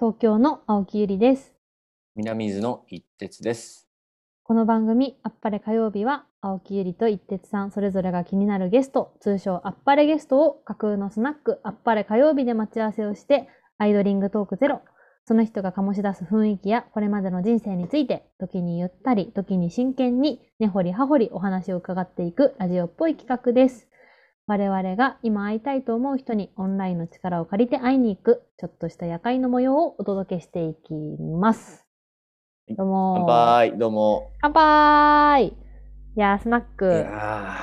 東京の青木ゆりです。南伊豆の一徹です。この番組、あっぱれ火曜日は、青木ゆりと一徹さん、それぞれが気になるゲスト、通称あっぱれゲストを架空のスナック、あっぱれ火曜日で待ち合わせをして、アイドリングトークゼロ、その人が醸し出す雰囲気やこれまでの人生について、時にゆったり、時に真剣に、根掘り葉掘りお話を伺っていくラジオっぽい企画です。我々が今会いたいと思う人にオンラインの力を借りて会いに行く、ちょっとした夜会の模様をお届けしていきます。どうも乾杯、どうも。乾杯いやー、スナッいク、や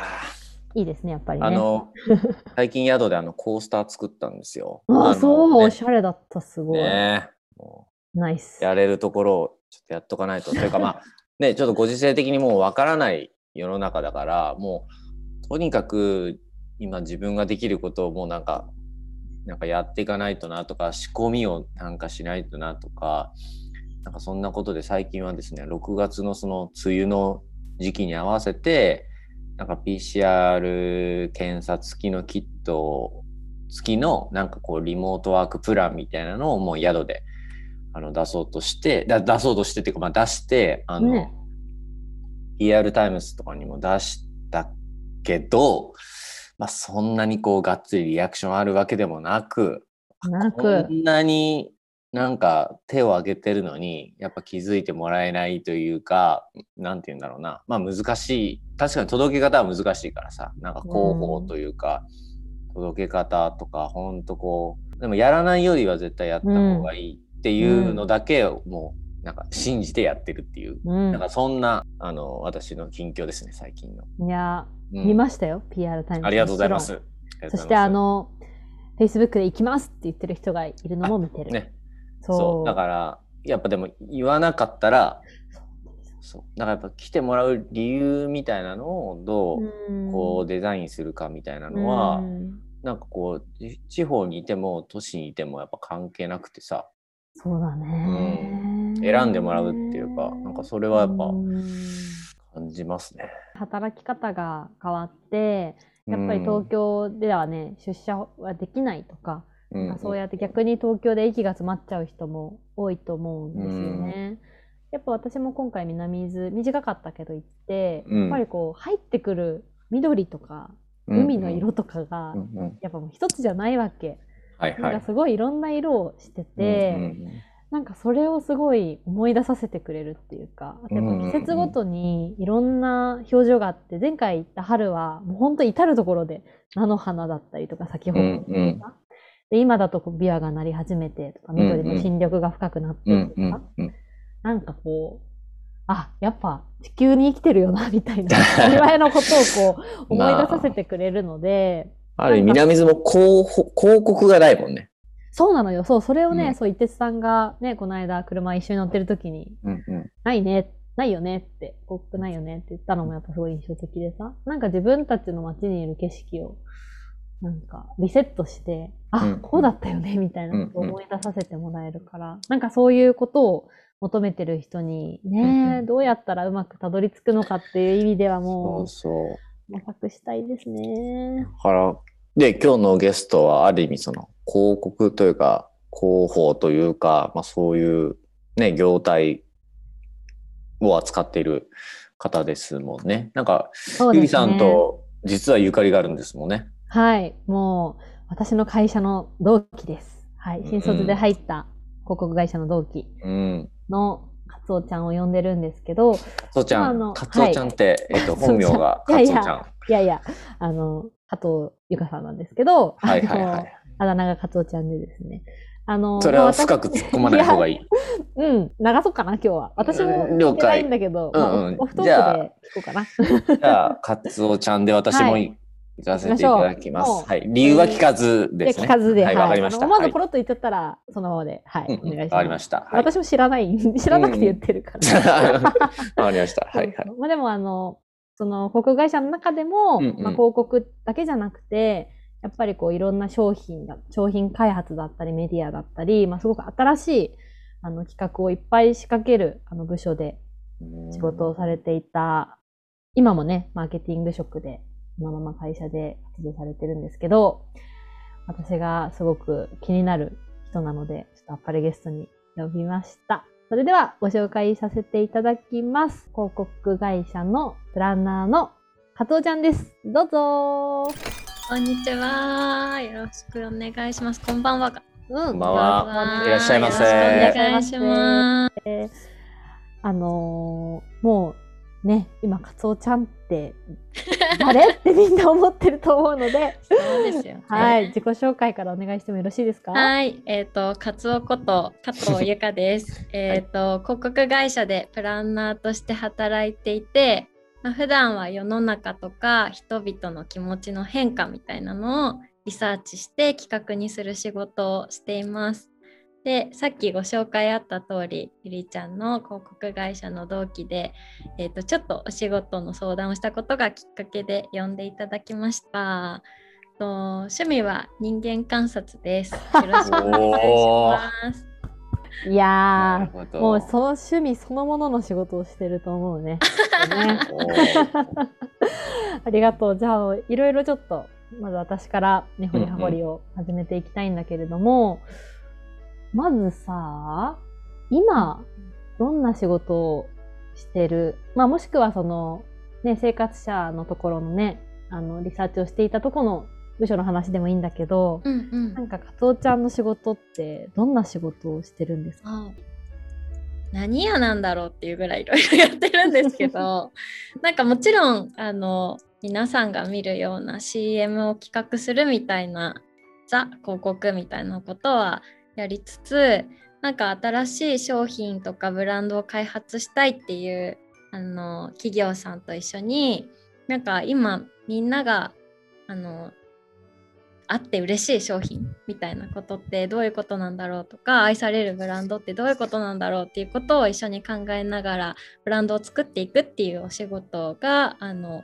いいですね、やっぱりね。ーあの、最近宿であのコースター作ったんですよ。あのそう、ねおしゃれだった、すごい。ねもナイスう。やれるところをちょっとやっとかないと。というかまあ、ね、ちょっとご時世的にもうわからない世の中だから、もう、とにかく今自分ができることをもうなんか、なんかやっていかないとなとか、仕込みをなんかしないとなとか、なんかそんなことで最近はですね、6月のその梅雨の時期に合わせて、なんか PCR 検査付きのキット付きのなんかこうリモートワークプランみたいなのをもう宿であの出そうとして、だ出そうとしてっていうかまあ出して、あの、ね PR タイムズとかにも出したけど、まあそんなにこうがっつりリアクションあるわけでもなく、こなく、んなになんか手を挙げてるのにやっぱ気づいてもらえないというかなんて言うんだろうな。まあ難しい。確かに届け方は難しいからさ。なんか広報というか、届け方とかほんとこうでもやらないよりは絶対やった方がいいっていうのだけをもうなんか信じてやってるっていう、うん。なんかそんなあの私の近況ですね最近の、いやー、うん。見ましたよ、PR タイムズ。ありがとうございまもす。そして、あの、Facebook で行きますって言ってる人がいるのも見てる。ね。そう。だからやっぱでも言わなかったらそう。だからやっぱ来てもらう理由みたいなのをどううん。こうデザインするかみたいなのは、うん。なんかこうち地方にいても都市にいてもやっぱ関係なくてさ。そうだね、選んでもらうっていうかなんかそれはやっぱうん感じますね。働き方が変わってやっぱり東京ではね、出社はできないとか、うそうやって逆に東京で息が詰まっちゃう人も多いと思うんですよね。やっぱ私も今回南伊豆短かったけど行って、うんやっぱりこう入ってくる緑とかうん海の色とかが、やっぱもう一つじゃないわけ。はいはいなんか。すごいいろんな色をしてて、なんかそれをすごい思い出させてくれるっていうか、あとやっぱ季節ごとにいろんな表情があって、前回行った春はもう本当至るところで菜の花だったりとか咲き誇ってうんうん。とか、で今だとこうビワが鳴り始めてとか、緑の新緑が深くなってとか、うんうんなんかこう、あ、やっぱ地球に生きてるよなみたいな、当たり前のことをこう 思い出させてくれるので、ある意味南伊豆も広告がないもんね。そうなのよ。そう、それをね、うんそう、一徹さんがね、この間車一緒に乗ってる時に、うんうんないね、ないよねって、広告ないよねって言ったのもやっぱすごい印象的でさ、なんか自分たちの街にいる景色を、なんかリセットして、あ、うんこうだったよね、みたいなことをうんうん思い出させてもらえるから、なんかそういうことを求めてる人に、ね、うんうんどうやったらうまくたどり着くのかっていう意味ではそもうそう。う、模索したいですね。だから、で、今日のゲストはある意味その広告というか、広報というか、まあそういうね、業態を扱っている方ですもんね。なんか、ね。ゆりさんと実はゆかりがあるんですもんね。はい、もう私の会社の同期です。はい、新卒で入った広告会社の同期うん。のカツオちゃんを呼んでるんですけど、カツオちゃん、カツオちゃんって、えっと、カツオちゃん本名がいやいや。いやいや、あの、加藤ゆかさんなんですけど、はいはいはい。あだ名がカツオちゃんでですね。あの、それは深く突っ込まない方がいい。うん、流そうかな、今日は。私も聞いてない解んだけど、うんまあうんオオフトじゃあークで聞こうかな。じゃあ、カツオちゃんで私もはい行かせていただきます。はい。理由は聞かずですね。聞かずで、はい、わかりました。あの思わずはいポロッと言っちゃったら、そのままで、はい、お願いします。わかりました。はい。私も知らない、知らなくて言ってるから。わかりました。はいはい。まあでもあの、その航空会社の中でも、まあ、広告だけじゃなくて、やっぱりこういろんな商品が、商品開発だったりメディアだったり、まあすごく新しいあの企画をいっぱい仕掛けるあの部署で仕事をされていた、今もね、マーケティング職で、そのまま会社で活動されてるんですけど、私がすごく気になる一人なので、ちょっとあっぱれゲストに呼びました。それではご紹介させていただきます。広告会社のプランナーの加藤ちゃんです。どうぞこんにちは。よろしくお願いします。こんばんはが。うんこんばんは。いらっしゃいませ。よろしくお願いします。えーあのーもうね、今、カツオちゃんって誰ってみんな思ってると思うので、そうですよ、ね。はい、自己紹介からお願いしてもよろしいですか？はい、えっ、と、カツオこと加藤由香です。えっと、広告会社でプランナーとして働いていて、まあ、普段は世の中とか人々の気持ちの変化みたいなのをリサーチして企画にする仕事をしています。で、さっきご紹介あった通り、ゆりちゃんの広告会社の同期で、えっ、と、ちょっとお仕事の相談をしたことがきっかけで呼んでいただきました。と趣味は人間観察です。よろしくお願いします。いやー、もうその趣味そのものの仕事をしてると思うね。ありがとう。じゃあ、いろいろちょっと、まず私からね、掘り葉掘りを始めていきたいんだけれども、まずさ、今、どんな仕事をしてる？まあ、もしくはその、ね、生活者のところのね、あの、リサーチをしていたところの部署の話でもいいんだけど、うんうん。なんか、かつおちゃんの仕事って、どんな仕事をしてるんですか？あ何屋なんだろうっていうぐらいいろいろやってるんですけど なんかもちろんあの皆さんが見るような CM を企画するみたいなザ広告みたいなことはやりつつなんか新しい商品とかブランドを開発したいっていうあの企業さんと一緒になんか今みんながあのあって嬉しい商品みたいなことってどういうことなんだろうとか愛されるブランドってどういうことなんだろうっていうことを一緒に考えながらブランドを作っていくっていうお仕事があの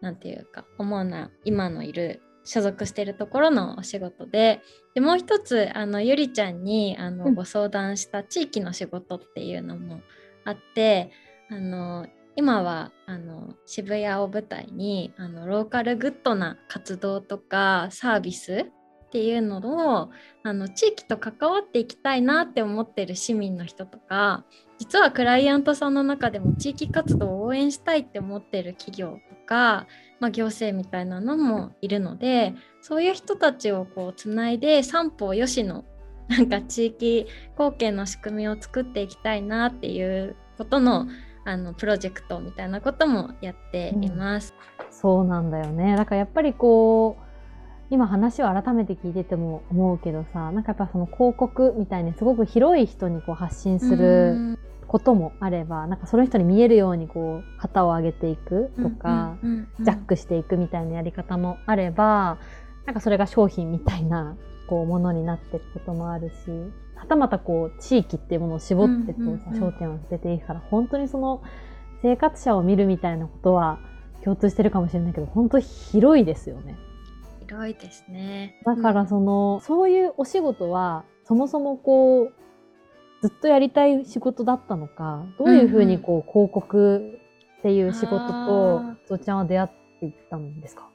なんていうか主な今のいる所属しているところのお仕事ででもう一つあのゆりちゃんにあの、うん。ご相談した地域の仕事っていうのもあってあの今はあの渋谷を舞台にあのローカルグッドな活動とかサービスっていうのをあの地域と関わっていきたいなって思ってる市民の人とか実はクライアントさんの中でも地域活動を応援したいって思ってる企業とか、まあ、行政みたいなのもいるのでそういう人たちをこうつないで三方よしのなんか地域貢献の仕組みを作っていきたいなっていうことのあのプロジェクトみたいなこともやっています。そうなんだよね。だからやっぱりこう、今話を改めて聞いてても思うけどさ、なんかやっぱその広告みたいにすごく広い人にこう発信することもあれば、なんかその人に見えるようにこう旗を上げていくとか、うんうんうんジャックしていくみたいなやり方もあれば、なんかそれが商品みたいなこうものになっていくこともあるし、はたまたこう地域っていうものを絞ってこう焦点を当てていくから、本当にその生活者を見るみたいなことは共通してるかもしれないけど、本当広いですよね。広いですね。だからその、そういうお仕事はそもそもこうずっとやりたい仕事だったのかどういうふうにこう、広告っていう仕事とあつおちゃんは出会っていったんですか？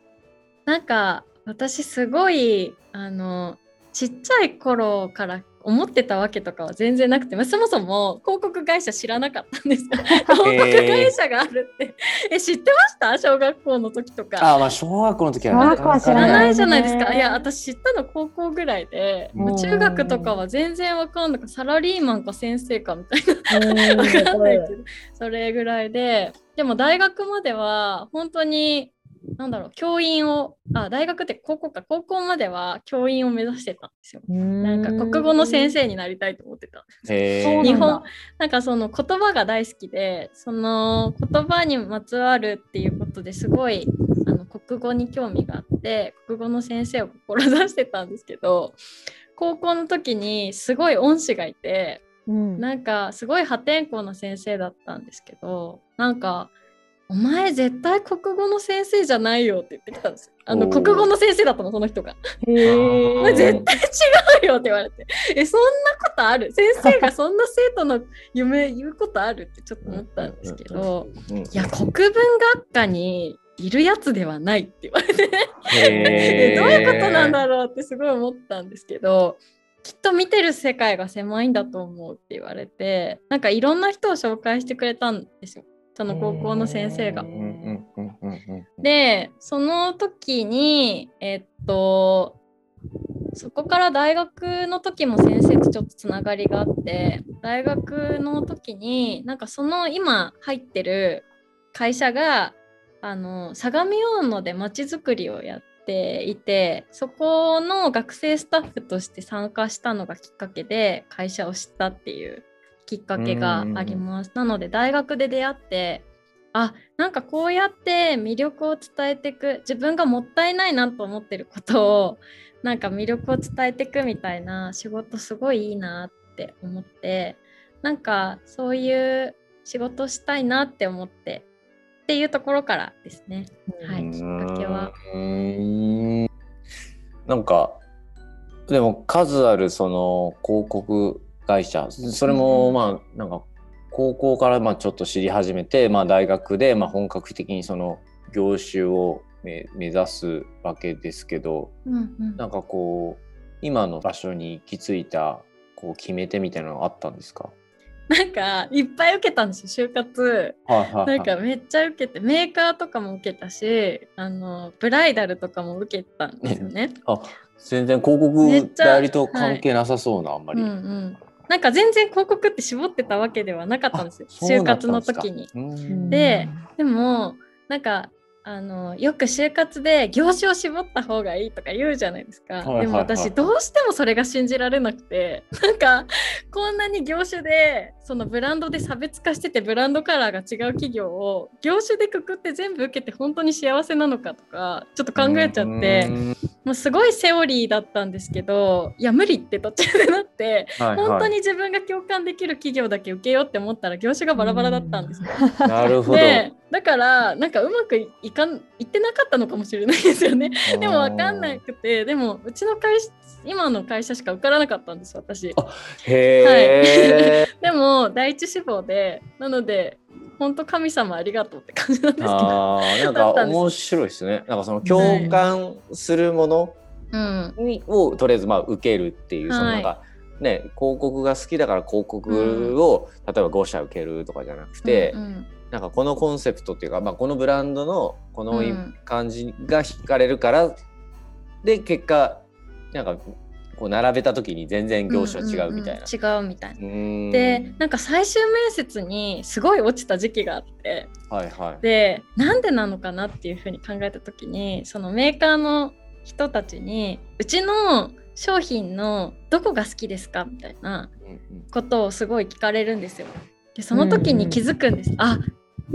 なんか私すごいあのちっちゃい頃から思ってたわけとかは全然なくて、まあ、そもそも広告会社知らなかったんですよ。広告会社があるって。え知ってました？小学校の時とか。あまあ小学校の時は小学校は知知ららないじゃないねですか。いや私知ったの高校ぐらいで、うん。中学とかは全然わかんない。サラリーマンか先生かみたいな。うん。わかんないけど。それぐらいで。でも大学までは本当になんだろう教員をあ大学って高校か。高校までは教員を目指してたんですよ。なんか国語の先生になりたいと思ってた。へー。そうなんだ。日本なんかその言葉が大好きでその言葉にまつわるっていうことですごいあの国語に興味があって国語の先生を志してたんですけど高校の時にすごい恩師がいてうん。なんかすごい破天荒な先生だったんですけどなんか「お前絶対国語の先生じゃないよ」って言ってきたんですよ。あの国語の先生だったのその人が。お前絶対違うよって言われて「えそんなことある？先生がそんな生徒の夢言うことある?」ってちょっと思ったんですけど。うんいや国文学科にいるやつではないって言われて。どういうことなんだろうってすごい思ったんですけどきっと見てる世界が狭いんだと思うって言われてなんかいろんな人を紹介してくれたんですよその高校の先生が。でその時にえっとそこから大学の時も先生とちょっとつながりがあって大学の時になんかその今入ってる会社があの相模大野でまちづくりをやっていてそこの学生スタッフとして参加したのがきっかけで会社を知ったっていうきっかけがあります。なので大学で出会ってあなんかこうやって魅力を伝えていく自分がもったいないなと思ってることをなんか魅力を伝えていくみたいな仕事すごいいいなって思ってなんかそういう仕事したいなって思ってっていうところからですね。はい、きっかけは。うーんなんかでも数あるその広告会社。それもまあなんか高校からまあちょっと知り始めて、まあ、大学でまあ本格的にその業種を目目指すわけですけどうんうん。なんかこう今の場所に行き着いたこう決め手みたいなのあったんですか？なんかいっぱい受けたんですよ就活。はいはいはい。なんかめっちゃ受けてメーカーとかも受けたしあのブライダルとかも受けたんですよね。あ全然広告代理と関係なさそうな、あんまり。うんうん、なんか全然広告って絞ってたわけではなかったんですよ。就活の時に。うん。ででもなんかあのよく就活で業種を絞った方がいいとか言うじゃないですか、でも私どうしてもそれが信じられなくて。なんかこんなに業種でそのブランドで差別化しててブランドカラーが違う企業を業種でくくって全部受けて本当に幸せなのかとかちょっと考えちゃって。うんもうすごいセオリーだったんですけどいや無理って途中でなってはいはい本当に自分が共感できる企業だけ受けようって思ったら業種がバラバラだったんですよ。なるほど。でだからなんかうまくいかんいってなかったのかもしれないですよね。でも分かんなくてでもうちの会社今の会社しか受からなかったんです私。へえ。でも第一志望でなので本当神様ありがとうって感じなんですけど。ああ、なんか面白いですね。なんかその共感するものうん。にをとりあえずまあ受けるっていう、そのはいなんかね広告が好きだから広告を、例えば5社受けるとかじゃなくて、うんうん。なんかこのコンセプトっていうか、まあ、このブランドのこのうん。感じが惹かれるから、で結果なんかこう並べた時に全然業種は違うみたいな。んんうん違うみたいな。でなんか最終面接にすごい落ちた時期があってはいはい。でなんでなのかなっていうふうに考えた時にそのメーカーの人たちにうちの商品のどこが好きですかみたいなうんうんことをすごい聞かれるんですよ。でその時に気づくんです。あ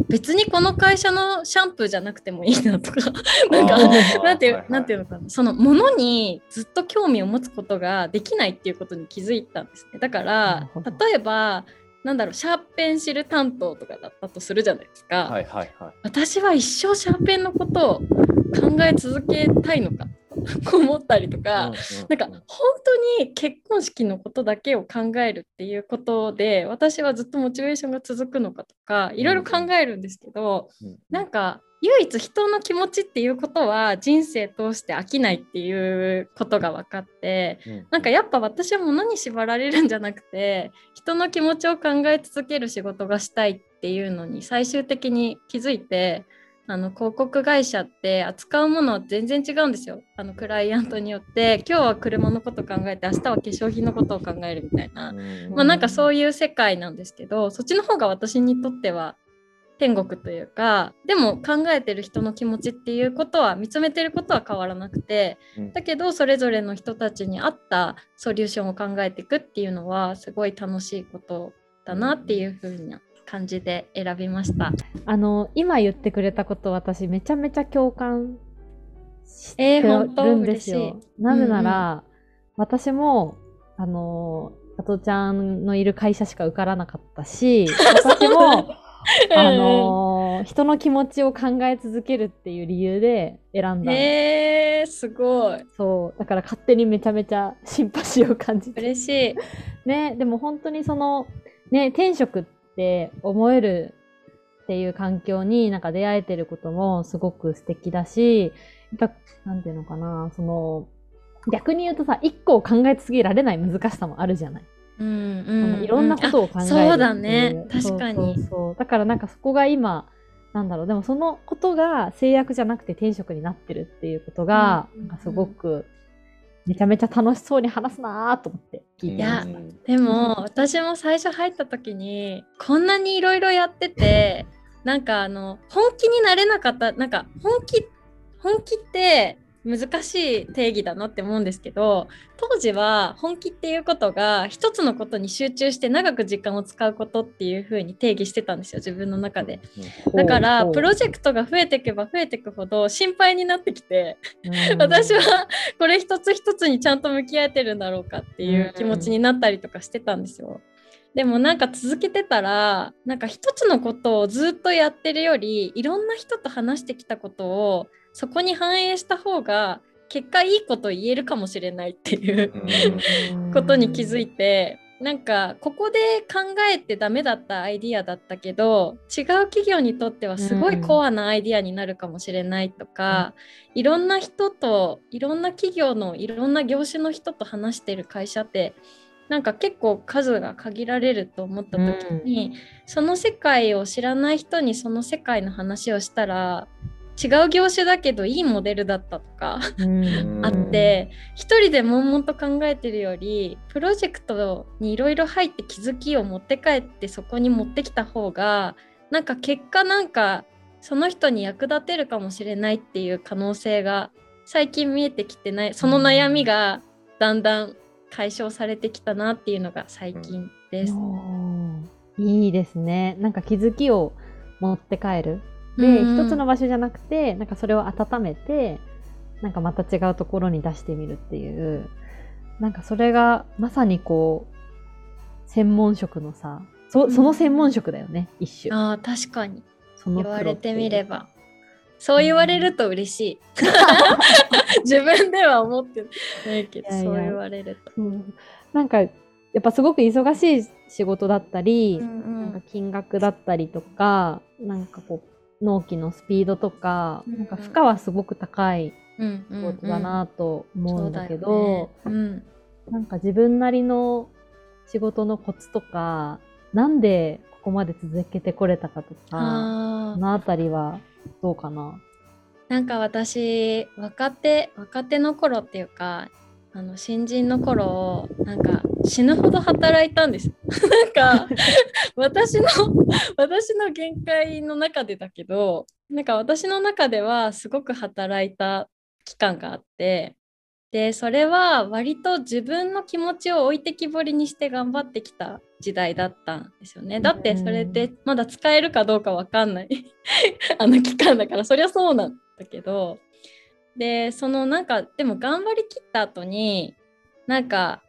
別にこの会社のシャンプーじゃなくてもいいなとか。なんかなんていう、はいはい。なんていうのかな。そのものにずっと興味を持つことができないっていうことに気づいたんですね。だかなら例えばなんだろうシャーペンシル担当とかだったとするじゃないですか、はいはいはい。私は一生シャーペンのことを考え続けたいのか と思ったりとか、なんか本当に結婚式のことだけを考えるっていうことで私はずっとモチベーションが続くのかとかいろいろ考えるんですけど、うんなんか唯一人の気持ちっていうことは人生通して飽きないっていうことが分かってうん。なんかやっぱ私は物に縛られるんじゃなくて人の気持ちを考え続ける仕事がしたいっていうのに最終的に気づいてあの広告会社って扱うものは全然違うんですよ。あのクライアントによって。今日は車のこと考えて明日は化粧品のことを考えるみたいな。うんまあなんかそういう世界なんですけどそっちの方が私にとっては天国というかでも考えてる人の気持ちっていうことは見つめてることは変わらなくてうん。だけどそれぞれの人たちに合ったソリューションを考えていくっていうのはすごい楽しいことだなっていう風な感じで選びました。あの今言ってくれたこと私めちゃめちゃ共感しえーてるんですよ嬉し。なぜなら、私もあの加藤ちゃんのいる会社しか受からなかったし 私もあの人の気持ちを考え続けるっていう理由で選んだ、えー、すごいそうだから勝手にめちゃめちゃシンパシーを感じて嬉しい。ね、でも本当にその、ね、転職って思えるっていう環境になんか出会えてることもすごく素敵だし、やっぱ、なんていうのかな、その、逆に言うとさ一個を考え続けられない難しさもあるじゃない。うんうそんのいろんなことを考えるそうだね。確かに。そうそうそう。だからなんかそこが今なんだろう。でもそのことが制約じゃなくて転職になってるっていうことが、うんうんうん。なんかすごくめちゃめちゃ楽しそうに話すなーと思って聞いてました。うんでも私も最初入った時にこんなにいろいろやっててなんかあの本気になれなかったなんか本気本気って難しい定義だなって思うんですけど当時は本気っていうことが一つのことに集中して長く時間を使うことっていう風に定義してたんですよ自分の中で。だからプロジェクトが増えていけば増えていくほど心配になってきてうん。私はこれ一つ一つにちゃんと向き合えてるんだろうかっていう気持ちになったりとかしてたんですよ。でもなんか続けてたらなんか一つのことをずっとやってるよりいろんな人と話してきたことをそこに反映した方が結果いいこと言えるかもしれないっていううん。ことに気づいてなんかここで考えてダメだったアイディアだったけど違う企業にとってはすごいコアなアイディアになるかもしれないとか、いろんな人といろんな企業のいろんな業種の人と話してる会社ってなんか結構数が限られると思った時に、その世界を知らない人にその世界の話をしたら違う業種だけどいいモデルだったとか。うんあって一人で悶々と考えてるよりプロジェクトにいろいろ入って気づきを持って帰ってそこに持ってきた方がなんか結果なんかその人に役立てるかもしれないっていう可能性が最近見えてきてないその悩みがだんだん解消されてきたなっていうのが最近です。いいですね。なんか気づきを持って帰る。で、うん一つの場所じゃなくて、なんかそれを温めて、なんかまた違うところに出してみるっていう、なんかそれがまさにこう、専門職のさ、そその専門職だよね、一種。あー確かに。言われてみれば。プそう言われると嬉しい。自分では思ってないけどそう言われると。ううん。なんか、やっぱすごく忙しい仕事だったり、うん。なんか金額だったりとか、なんかこう、納期のスピードとか、うんなんか負荷はすごく高いうんうんうん仕事だなと思うんだけど、そうだよね。なんか自分なりの仕事のコツとか、なんでここまで続けてこれたかとうん、か、このあたりはどうかな？なんか私若手若手の頃っていうかあの新人の頃なんか死ぬほど働いたんです。なんか 私の私の限界の中でだけどなんか私の中ではすごく働いた期間があってでそれは割と自分の気持ちを置いてきぼりにして頑張ってきた時代だったんですよね。だってそれってまだ使えるかどうかわかんない。あの期間だからそりゃそうなんだけどでそのなんかでも頑張りきった後になんか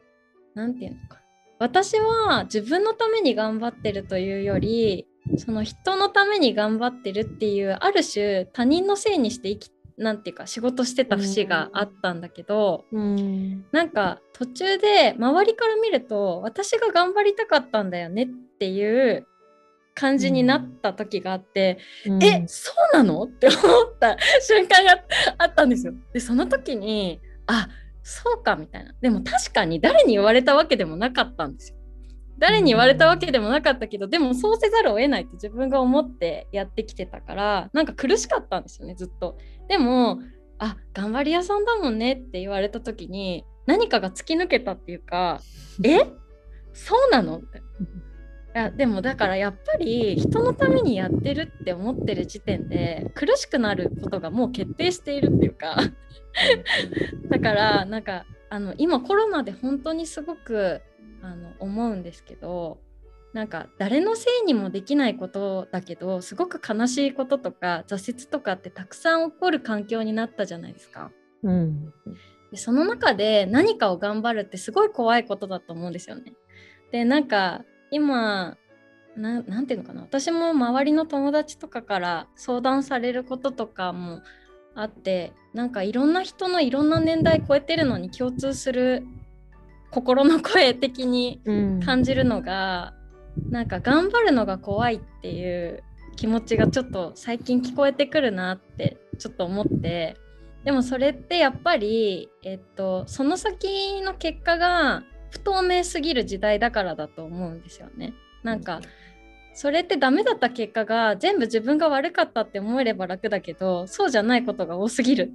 なんていうのか私は自分のために頑張ってるというよりその人のために頑張ってるっていうある種他人のせいにして生きなんていうか仕事してた節があったんだけど、うん。なんか途中で周りから見ると私が頑張りたかったんだよねっていう感じになった時があって、えそうなの？って思った瞬間があったんですよ。でその時にあそうかみたいな。でも確かに誰に言われたわけでもなかったんですよ。誰に言われたわけでもなかったけど、でもそうせざるを得ないって自分が思ってやってきてたからなんか苦しかったんですよねずっと。でもあ頑張り屋さんだもんねって言われた時に何かが突き抜けたっていうか え？そうなの？って。いやでもだからやっぱり人のためにやってるって思ってる時点で苦しくなることがもう決定しているっていうかだからなんかあの今コロナで本当にすごくあの思うんですけどなんか誰のせいにもできないことだけどすごく悲しいこととか挫折とかってたくさん起こる環境になったじゃないですか。うん。でその中で何かを頑張るってすごい怖いことだと思うんですよね。でなんか今ななんていうのかな私も周りの友達とかから相談されることとかもあってなんかいろんな人のいろんな年代超えてるのに共通する心の声的にうん。感じるのが、なんか頑張るのが怖いっていう気持ちがちょっと最近聞こえてくるなってちょっと思ってでもそれってやっぱり、えっと、その先の結果が不透明すぎる時代だからだと思うんですよね。なんかそれってダメだった結果が全部自分が悪かったって思えれば楽だけどそうじゃないことが多すぎる。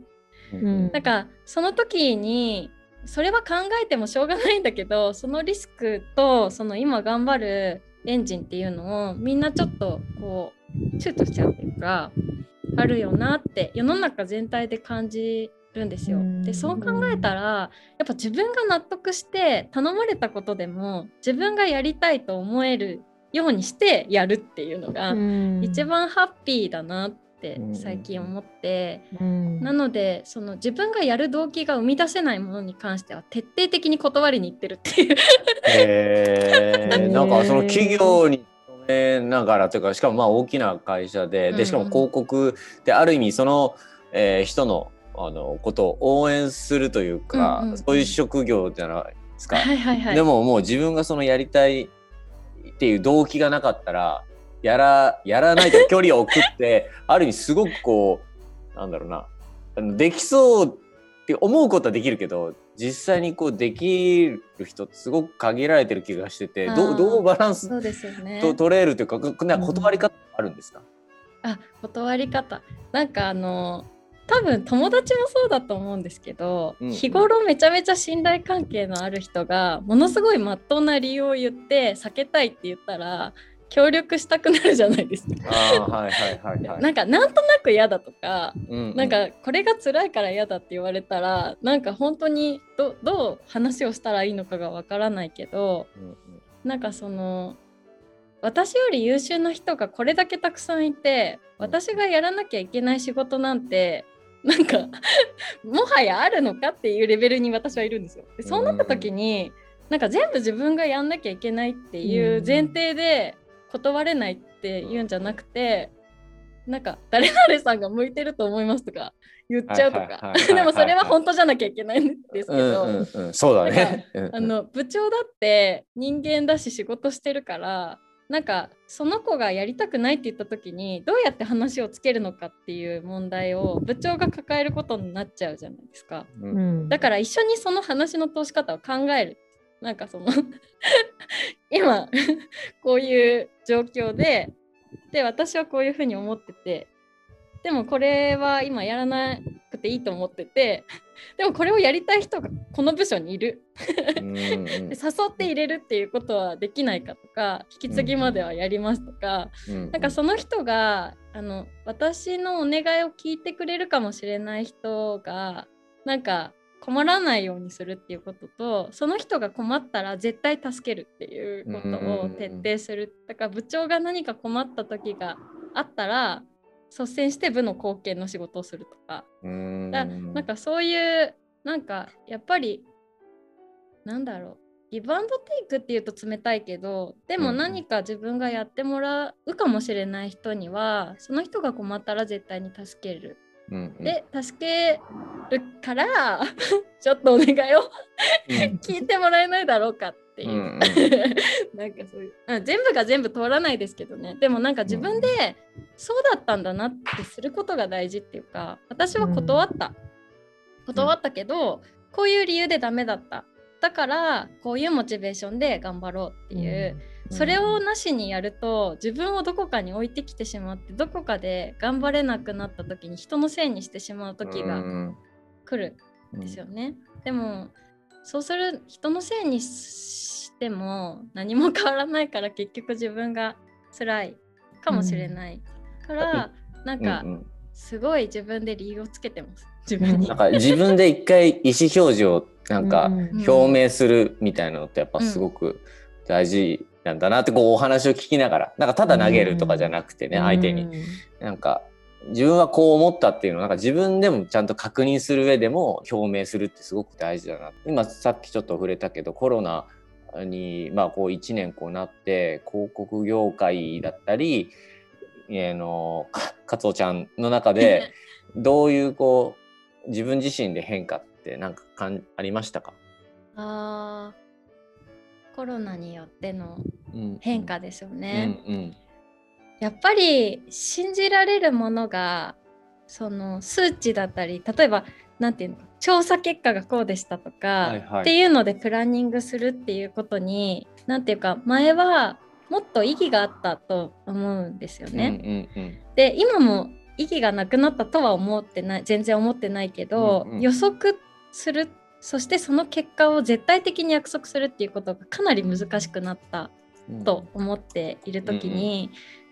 うんなんかその時にそれは考えてもしょうがないんだけどそのリスクとその今頑張るエンジンっていうのをみんなちょっとこう躊躇しちゃうっていうかあるよなって世の中全体で感じるんですよ。うんでそう考えたらやっぱ自分が納得して頼まれたことでも自分がやりたいと思えるようにしてやるっていうのがうん一番ハッピーだなって最近思って。うんなのでその自分がやる動機が生み出せないものに関しては徹底的に断りに行ってるっていう。へー なんかその企業に勤めながらというかしかもまあ大きな会社ででしかも広告である意味その、えー人のあのことを応援するというか、うんうんうんそういう職業じゃないですか。はいはいはい。でももう自分がそのやりたいっていう動機がなかったらやらやらないと距離を置くって ある意味すごくこうなんだろうなあのできそうって思うことはできるけど実際にこうできる人ってすごく限られてる気がしててどうどうバランスそうですよね。と取れるというか断り方あるんですか、あ断り方なんかあの多分友達もそうだと思うんですけど、うん日頃めちゃめちゃ信頼関係のある人がものすごいまっとうな理由を言って避けたいって言ったら協力したくなるじゃないですか。はいはいはいはい。なんかなんとなく嫌だとか、うんうんなんかこれが辛いから嫌だって言われたらなんか本当にどどう話をしたらいいのかがわからないけどうんうんなんかその私より優秀な人がこれだけたくさんいて私がやらなきゃいけない仕事なんてなんかもはやあるのかっていうレベルに私はいるんですよ。でそうなった時になんか全部自分がやんなきゃいけないっていう前提で断れないっていうんじゃなくてなんか誰々さんが向いてると思いますとか言っちゃうとかでもそれは本当じゃなきゃいけないんですけど。うんうんうん、そうだね。あの部長だって人間だし仕事してるからなんかその子がやりたくないって言った時にどうやって話をつけるのかっていう問題を部長が抱えることになっちゃうじゃないですか。ううん。んだから一緒にその話の通し方を考える。なんかその 今こういう状況でで私はこういうふうに思っててでもこれは今やらなくていいと思ってて でもこれをやりたい人がこの部署にいる。誘って入れるっていうことはできないかとか引き継ぎまではやりますとか、うんなんかその人があの私のお願いを聞いてくれるかもしれない人がなんか困らないようにするっていうこととその人が困ったら絶対助けるっていうことを徹底する。だから部長が何か困った時があったら率先して部の貢献の仕事をするとか。うん。だなんかそういうなんかやっぱりなんだろう。ギブアンドテイクっていうと冷たいけどでも何か自分がやってもらうかもしれない人にはその人が困ったら絶対に助ける。うんうん。で助けるから ちょっとお願いを聞いてもらえないだろうか。っていう。うんうん。なんかそういう。あ全部が全部通らないですけどね。でもなんか自分でそうだったんだなってすることが大事っていうか私は断った、断ったけど、こういう理由でダメだった。だからこういうモチベーションで頑張ろうっていう、それをなしにやると自分をどこかに置いてきてしまってどこかで頑張れなくなった時に人のせいにしてしまう時がうん。来るんですよね。でもそうする人のせいにしても何も変わらないから結局自分が辛いかもしれない、からなんかうんうん。すごい自分で理由をつけてます 自分に。なん。か自分で一回意思表示をなんかうん表明するみたいなのってやっぱすごく大事なんだなってこうお話を聞きながらなんかただ投げるとかじゃなくてね相手に。なんか自分はこう思ったっていうのをなんか自分でもちゃんと確認する上でも表明するってすごく大事だな今さっきちょっと触れたけどコロナにまあこう1年こうなって広告業界だったりあのかかつおちゃんの中で どういうこう自分自身で変化ってなんかかんありましたか、あーコロナによってのうん。変化ですよね。うんうんやっぱり信じられるものがその数値だったり例えばなんていうの調査結果がこうでしたとか、はいはい。っていうのでプランニングするっていうことになんていうか前はもっと意義があったと思うんですよね。うんうんうん。で今も意義がなくなったとは思ってない全然思ってないけど、うんうん予測するそしてその結果を絶対的に約束するっていうことがかなり難しくなったうん。と思っている時に、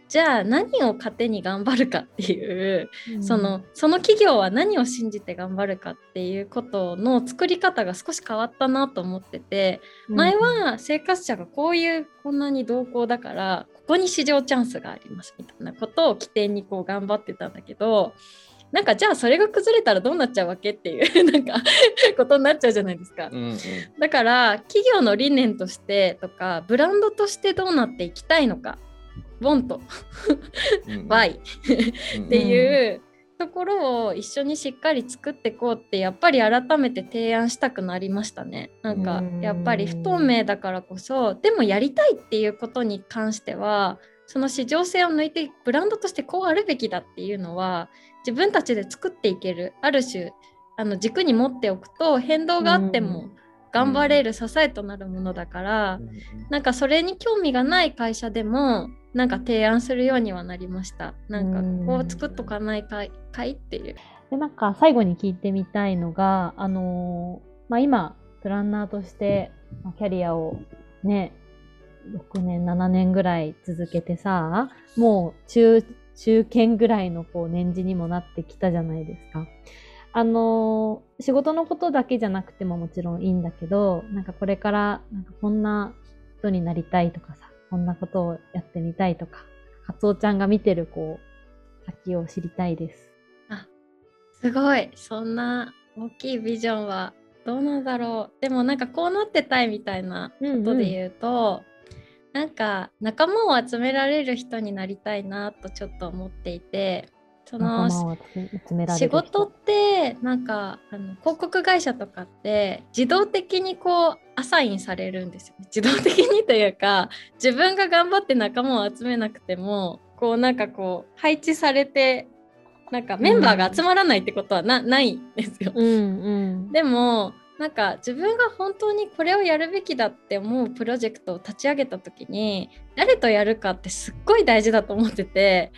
じゃあ何を糧に頑張るかっていう、そのその企業は何を信じて頑張るかっていうことの作り方が少し変わったなと思ってて、前は生活者がこういうこんなに同行だからここに市場チャンスがありますみたいなことを起点にこう頑張ってたんだけどなんかじゃあそれが崩れたらどうなっちゃうわけっていう なんかことになっちゃうじゃないですか。うんうん。だから企業の理念としてとかブランドとしてどうなっていきたいのかボンとうん。バイうん。っていうところを一緒にしっかり作っていこうってやっぱり改めて提案したくなりましたね。なんかうん。やっぱり不透明だからこそでもやりたいっていうことに関してはその市場性を抜いてブランドとしてこうあるべきだっていうのは自分たちで作っていける。ある種あの軸に持っておくと変動があっても頑張れる支えとなるものだから、なんかそれに興味がない会社でもなんか提案するようにはなりました。なんかうんこう作っとかないかいっていう。でなんか最後に聞いてみたいのが、あのーまあ、今プランナーとしてまあキャリアをね6年7年ぐらい続けてさもう中中堅ぐらいのこう年次にもなってきたじゃないですか。あのー仕事のことだけじゃなくてももちろんいいんだけどなんかこれからなんかこんな人になりたいとかさこんなことをやってみたいとかカツオちゃんが見てるこう先を知りたいです。すごい。そんな大きいビジョンはどうなんだろう。でもなんかこうなってたいみたいなことで言うと、なんか仲間を集められる人になりたいなとちょっと思っていてその仕事ってなんかあの広告会社とかって自動的にこうアサインされるんですよね自動的にというか自分が頑張って仲間を集めなくてもこうなんかこう配置されてなんかメンバーが集まらないってことはな,、ないんですよ。うんうん。でもなんか自分が本当にこれをやるべきだって思うプロジェクトを立ち上げた時に誰とやるかってすっごい大事だと思ってて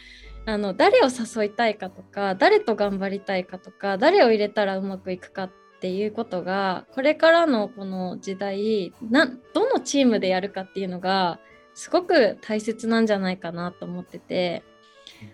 あの誰を誘いたいかとか誰と頑張りたいかとか誰を入れたらうまくいくかっっていうことがこれからのこの時代などのチームでやるかっていうのがすごく大切なんじゃないかなと思ってて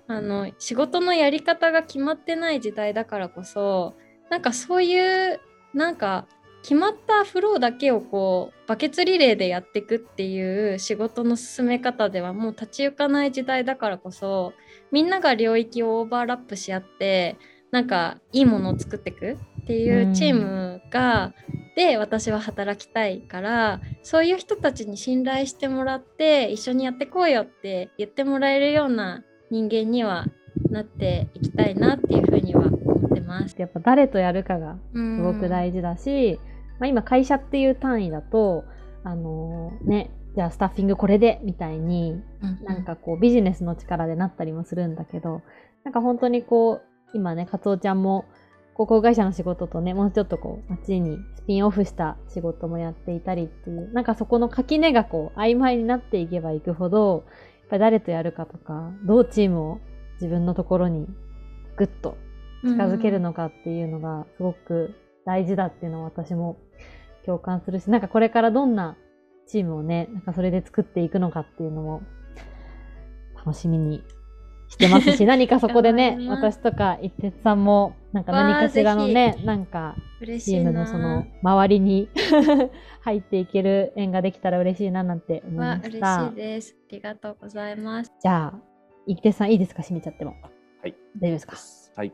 あの仕事のやり方が決まってない時代だからこそなんかそういうなんか決まったフローだけをこうバケツリレーでやっていくっていう仕事の進め方ではもう立ち行かない時代だからこそみんなが領域をオーバーラップし合ってなんかいいものを作っていく。っていうチームが、で私は働きたいからそういう人たちに信頼してもらって一緒にやってこうよって言ってもらえるような人間にはなっていきたいなっていうふうには思ってます。やっぱ誰とやるかがすすごく大事だし、まあ、今会社っていう単位だとあのーねじゃあスタッフィングこれでみたいになんかこうビジネスの力でなったりもするんだけどなんか本当にこう今ねカツオちゃんも広告会社の仕事とねもうちょっとこう街にスピンオフした仕事もやっていたりっていうなんかそこの垣根がこう曖昧になっていけばいくほどやっぱり誰とやるかとかどうチームを自分のところにグッと近づけるのかっていうのがすごく大事だっていうのを私も共感するしなんかこれからどんなチームをねなんかそれで作っていくのかっていうのも楽しみにしてますし 何かそこでね私とか一徹さんもなんか何かしらのねなんか嬉しいな。チームのその周りに 入っていける縁ができたら嬉しいななんて思いわました。嬉しいです。ありがとうございます。じゃあ一徹さんいいですか？閉めちゃっても。はい。大丈夫ですか？はい。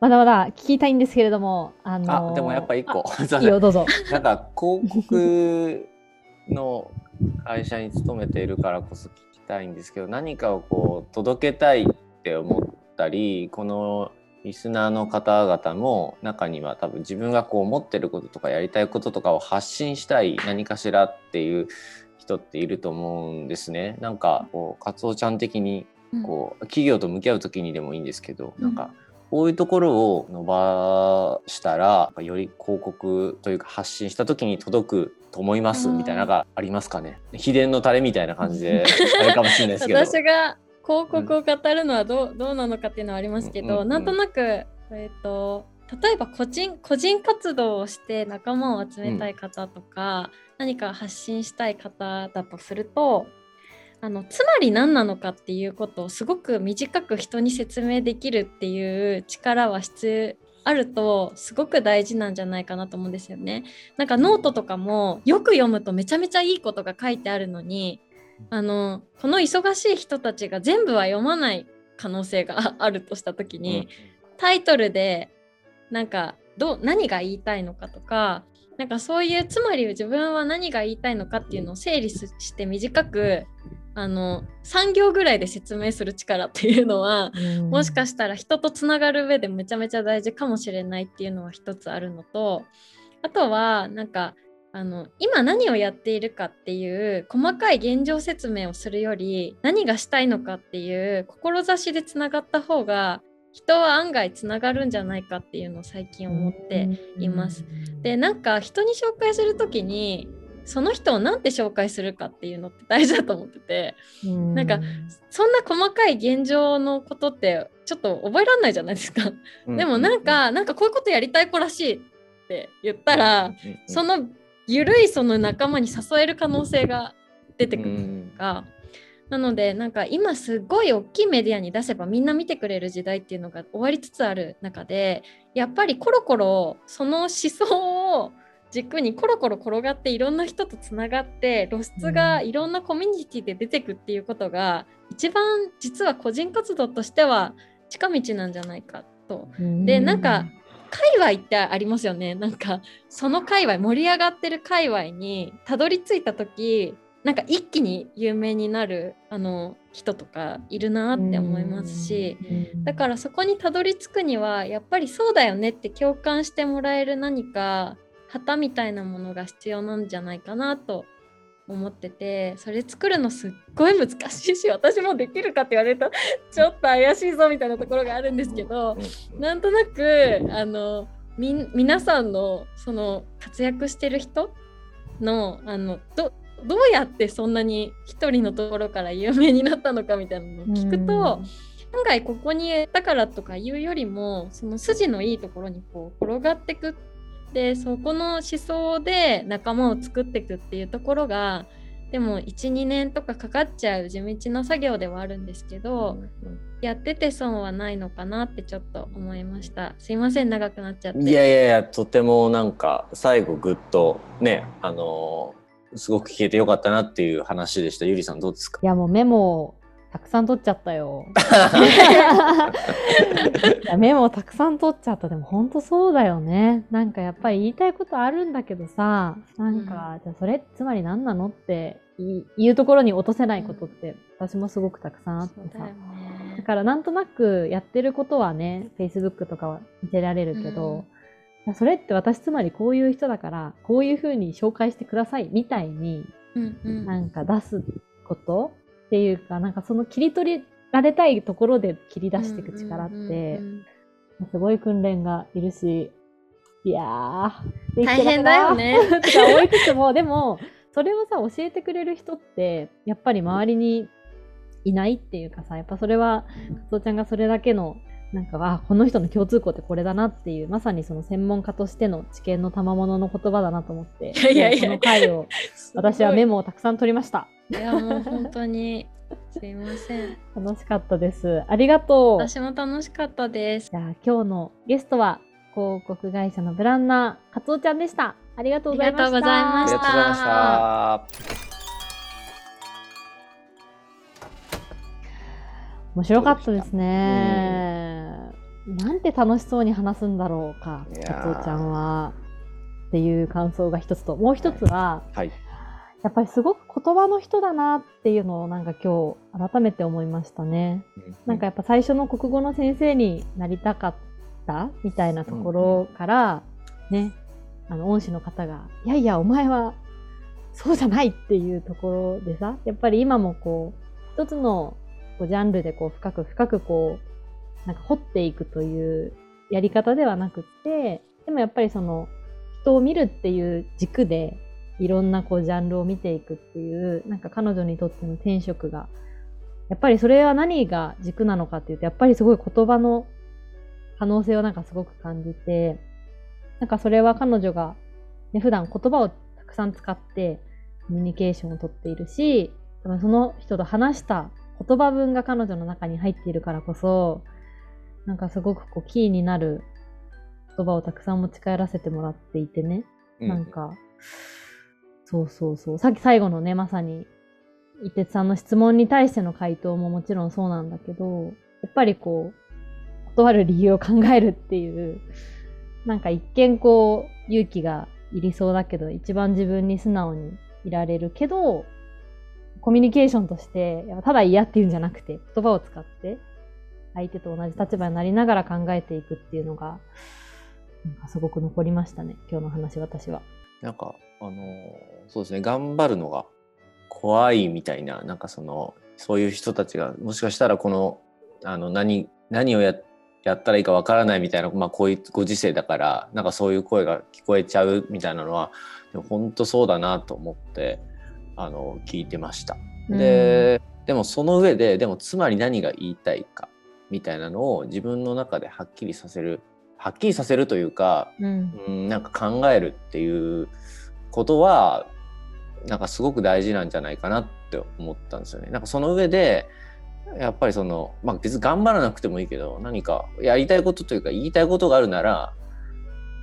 まだまだ聞きたいんですけれどもあのーあ、でもやっぱ一個。す いまあいよどうぞ。なんか広告の会社に勤めているからこそ聞きたいんですけど何かをこう届けたいって思ったりこのリスナーの方々も中には多分自分がこう思ってることとかやりたいこととかを発信したい何かしらっていう人っていると思うんですね。なんかこうカツオちゃん的にこう企業と向き合う時にでもいいんですけど、うんなんかこういうところを伸ばしたらより広告というか発信した時に届くと思いますみたいなのがありますかね。秘伝のタレみたいな感じであれかもしれないですけど。私が広告を語るのはどう,、どうなのかっていうのはありますけど、うん。うん。うんなんとなく、えー、と例えば個人個人活動をして仲間を集めたい方とか、何か発信したい方だとするとあのつまり何なのかっていうことをすごく短く人に説明できるっていう力は必あるとすごく大事なんじゃないかなと思うんですよね。なんかノートとかもよく読むとめちゃめちゃいいことが書いてあるのにあのこの忙しい人たちが全部は読まない可能性があるとした時に、タイトルでなんかどう何が言いたいのかとかなんかそういうつまり自分は何が言いたいのかっていうのを整理して短くあの3行ぐらいで説明する力っていうのはもしかししたら人とつながる上でめちゃめちゃ大事かもしれないっていうのは一つあるのとあとはなんかあの今何をやっているかっていう細かい現状説明をするより何がしたいのかっていう志でつながった方が人は案外つながるんじゃないかっていうのを最近思っています。でなんか人に紹介する時にその人を何て紹介するかっていうのって大事だと思ってて。なんかそんな細かい現状のことってちょっと覚えられないじゃないですか。でもなんか、なんかこういうことやりたい子らしいって言ったら、その緩いその仲間に誘える可能性が出てくるが、なのでなんか今すごい大きいメディアに出せばみんな見てくれる時代っていうのが終わりつつある中でやっぱりコロコロその思想を軸にコロコロ転がっていろんな人とつながって露出がいろんなコミュニティで出てくっていうことが、一番実は個人活動としては近道なんじゃないかと。でなんか界隈ってありますよね。なんかその界隈盛り上がってる界隈にたどり着いた時なんか一気に有名になるあの人とかいるなって思いますしだからそこにたどり着くにはやっぱりそうだよねって共感してもらえる何か旗みたいなものが必要なんじゃないかなと思っててそれ作るのすっごい難しいし私もできるかって言われると ちょっと怪しいぞみたいなところがあるんですけどなんとなくあのみ皆さんのその活躍してる人のあのどどうやってそんなに一人のところから有名になったのかみたいなのを聞くと、案外ここにだからとかいうよりもその筋のいいところにこう転がってくでそこの思想で仲間を作っていくっていうところがでも12年とかかかっちゃう地道な作業ではあるんですけど、やってて損はないのかなってちょっと思いました。すいません長くなっちゃって。いやいやいやとてもなんか最後ぐっとねあのすごく聞けてよかったなっていう話でした。ゆりさんどうですか？いやもうメモたくさん取っちゃったよ。メモたくさん取っちゃった。でも本当そうだよね。なんかやっぱり言いたいことあるんだけどさ、なんか、じゃあそれつまり何なのってい言うところに落とせないことって、私もすごくたくさんあってさ。だよだねからなんとなくやってることはね、Facebook とかは見せられるけど、いやそれって私つまりこういう人だから、こういう風に紹介してくださいみたいにうんうんなんか出すことっていうか、なんかその切り取られたいところで切り出していく力って、すごい訓練がいるし、いやー、大変だよね。とか思いつつも、でも、それをさ、教えてくれる人って、やっぱり周りにいないっていうかさ、やっぱそれは、かつおちゃんがそれだけの、なんか、あ、この人の共通項ってこれだなっていう、まさにその専門家としての知見の賜物の言葉だなと思って、いやいやいやこの回を、私はメモモをたくさん取りました。いやもう本当にすいません楽しかったです。ありがとう。私も楽しかったですじゃあ今日のゲストは広告会社のブランナー、かつおちゃんでした。ありがとうございました。ありがとうございましありがとうございました。面白かったですね。なんて楽しそうに話すんだろうか、いやーかつおちゃんは。っていう感想が一つと、もう一つは、はい。やっぱりすごく言葉の人だなっていうのをなんか今日改めて思いましたね。なんかやっぱ最初の国語の先生になりたかったみたいなところから、ね、あの恩師の方が、いやいや、お前はそうじゃないっていうところでさ、やっぱり今もこう、一つのこうジャンルでこう深く深くこう、なんか掘っていくというやり方ではなくて、でもやっぱりその人を見るっていう軸でいろんなこうジャンルを見ていくっていう、なんか彼女にとっての転職が、やっぱりそれは何が軸なのかっていうと、やっぱりすごい言葉の可能性をなんかすごく感じて、なんかそれは彼女が、ね、普段言葉をたくさん使ってコミュニケーションをとっているし、多分その人と話した言葉文が彼女の中に入っているからこそ、なんかすごくこうキーになる言葉をたくさん持ち帰らせてもらっていてね。うんなんか、そうそうそう。さっき最後のね、まさに、伊哲さんの質問に対しての回答ももちろんそうなんだけど、やっぱりこう、断る理由を考えるっていう、なんか一見こう、勇気がいりそうだけど、一番自分に素直にいられるけど、コミュニケーションとして、ただ嫌っていうんじゃなくて、言葉を使って、相手と同じ立場になりながら考えていくっていうのが、なんかすごく残りましたね、今日の話、私は。なんかあのそうですね。頑張るのが怖いみたいななんかそのそういう人たちがもしかしたらこのあの何何をややったらいいかわからないみたいな、まあ、こういうご時世だからなんかそういう声が聞こえちゃうみたいなのはでも本当そうだなと思って。あの聞いてました。で、でもその上ででもつまり何が言いたいかみたいなのを自分の中ではっきりさせるはっきりさせるというかうん、うん、なんか考えるっていうことはなんかすごく大事なんじゃないかなって思ったんですよね。なんかその上でやっぱりその、まあ、別に頑張らなくてもいいけど何かやりたいことというか言いたいことがあるなら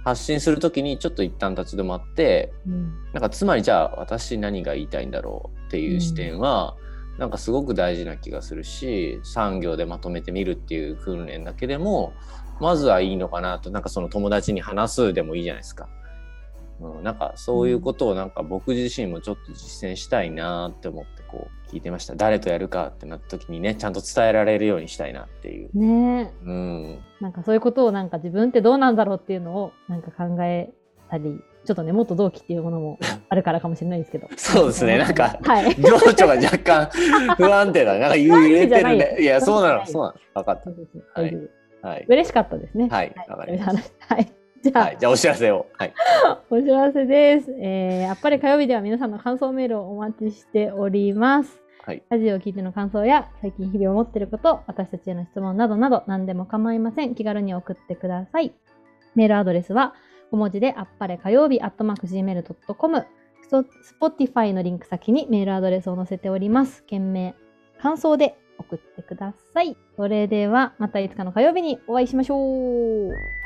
発信する時にちょっと一旦立ち止まってうん、なんかつまりじゃあ私何が言いたいんだろうっていう視点は、なんかすごく大事な気がするし産業でまとめてみるっていう訓練だけでもまずはいいのかなとなんかその友達に話すでもいいじゃないですか。うん、なんかそういうことをなんか僕自身もちょっと実践したいなって思ってこう聞いてました。誰とやるかってなった時にねちゃんと伝えられるようにしたいなっていう、ね。えうん、なんかそういうことをなんか自分ってどうなんだろうっていうのをなんか考えたり、ちょっとね、もっと同期っていうものも あるからかもしれないですけど。そうですね。なんかはい。情緒が若干不安定だな。んか揺れてるねいやそうなの。そうなの。分かっそうそうそうはい。はい、嬉しかったですね。はい。わかりましはい。じゃあ、はい、じゃあお知らせをはい お知らせです。えー、やっぱり火曜日では皆さんの感想メールをお待ちしております。はいラジオを聞いての感想や、最近日々思っていること、私たちへの質問などなど何でも構いません。気軽に送ってください。メールアドレスは、小文字であっぱれ火曜日、アットマーク Gmail.com、Spotify のリンク先にメールアドレスを載せております。件名、感想で送ってください。それでは、またいつかの火曜日にお会いしましょう。